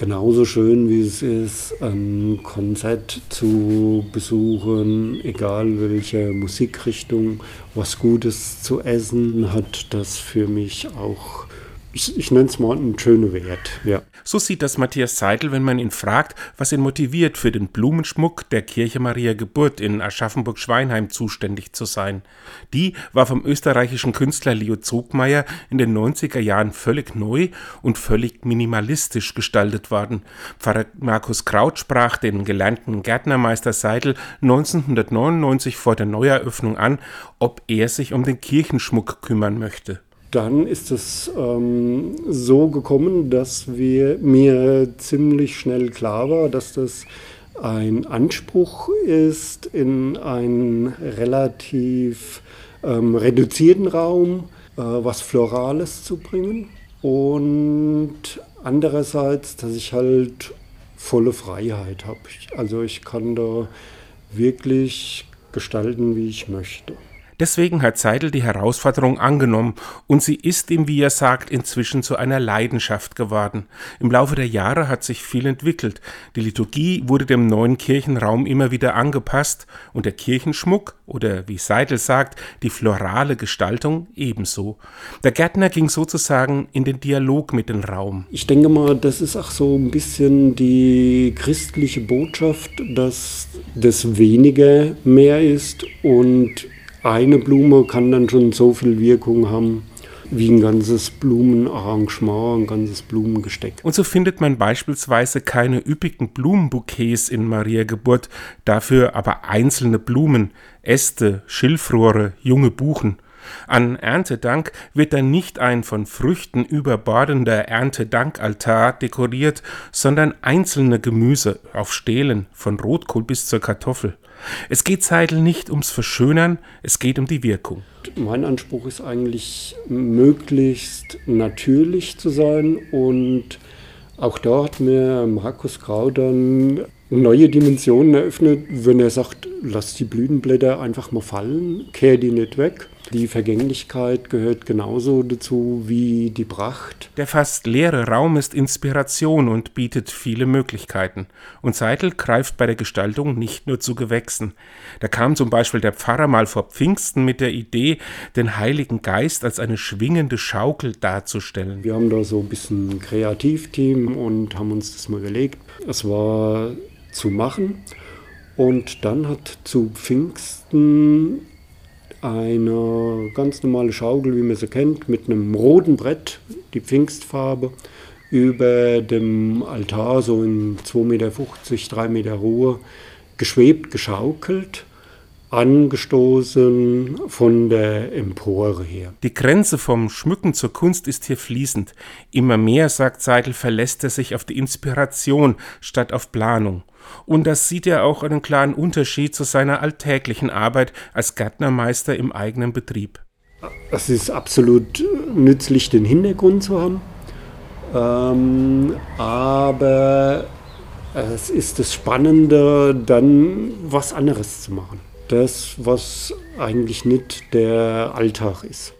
genauso schön, wie es ist, ein Konzert zu besuchen, egal welche Musikrichtung, was Gutes zu essen, hat das für mich auch ich, nenne es mal einen schönen Wert. Ja. So sieht das Matthias Seidel, wenn man ihn fragt, was ihn motiviert, für den Blumenschmuck der Kirche Maria Geburt in Aschaffenburg-Schweinheim zuständig zu sein. Die war vom österreichischen Künstler Leo Zogmeier in den 90er Jahren völlig neu und völlig minimalistisch gestaltet worden. Pfarrer Markus Kraut sprach den gelernten Gärtnermeister Seidel 1999 vor der Neueröffnung an, ob er sich um den Kirchenschmuck kümmern möchte dann ist es ähm, so gekommen, dass wir, mir ziemlich schnell klar war, dass das ein Anspruch ist, in einen relativ ähm, reduzierten Raum äh, was Florales zu bringen. Und andererseits, dass ich halt volle Freiheit habe. Also ich kann da wirklich gestalten, wie ich möchte. Deswegen hat Seidel die Herausforderung angenommen und sie ist ihm, wie er sagt, inzwischen zu einer Leidenschaft geworden. Im Laufe der Jahre hat sich viel entwickelt. Die Liturgie wurde dem neuen Kirchenraum immer wieder angepasst und der Kirchenschmuck oder wie Seidel sagt, die florale Gestaltung ebenso. Der Gärtner ging sozusagen in den Dialog mit dem Raum. Ich denke mal, das ist auch so ein bisschen die christliche Botschaft, dass das weniger mehr ist und eine Blume kann dann schon so viel Wirkung haben wie ein ganzes Blumenarrangement, ein ganzes Blumengesteck. Und so findet man beispielsweise keine üppigen Blumenbouquets in Maria Geburt, dafür aber einzelne Blumen, Äste, Schilfrohre, junge Buchen. An Erntedank wird dann nicht ein von Früchten überbordender Erntedankaltar dekoriert, sondern einzelne Gemüse auf Stelen, von Rotkohl bis zur Kartoffel. Es geht Seidel nicht ums Verschönern, es geht um die Wirkung. Mein Anspruch ist eigentlich, möglichst natürlich zu sein und auch da hat mir Markus Grau dann neue Dimensionen eröffnet, wenn er sagt, lass die Blütenblätter einfach mal fallen, kehr die nicht weg. Die Vergänglichkeit gehört genauso dazu wie die Pracht. Der fast leere Raum ist Inspiration und bietet viele Möglichkeiten. Und Seidel greift bei der Gestaltung nicht nur zu Gewächsen. Da kam zum Beispiel der Pfarrer mal vor Pfingsten mit der Idee, den Heiligen Geist als eine schwingende Schaukel darzustellen. Wir haben da so ein bisschen ein Kreativteam und haben uns das mal überlegt. Es war zu machen. Und dann hat zu Pfingsten eine ganz normale Schaukel, wie man sie kennt, mit einem roten Brett, die Pfingstfarbe, über dem Altar, so in 2,50 Meter, 3 Meter Ruhe, geschwebt, geschaukelt angestoßen von der Empore her. Die Grenze vom Schmücken zur Kunst ist hier fließend. Immer mehr, sagt Seidel, verlässt er sich auf die Inspiration statt auf Planung. Und das sieht er auch einen klaren Unterschied zu seiner alltäglichen Arbeit als Gärtnermeister im eigenen Betrieb. Es ist absolut nützlich, den Hintergrund zu haben. Ähm, aber es ist das Spannende, dann was anderes zu machen das, was eigentlich nicht der Alltag ist.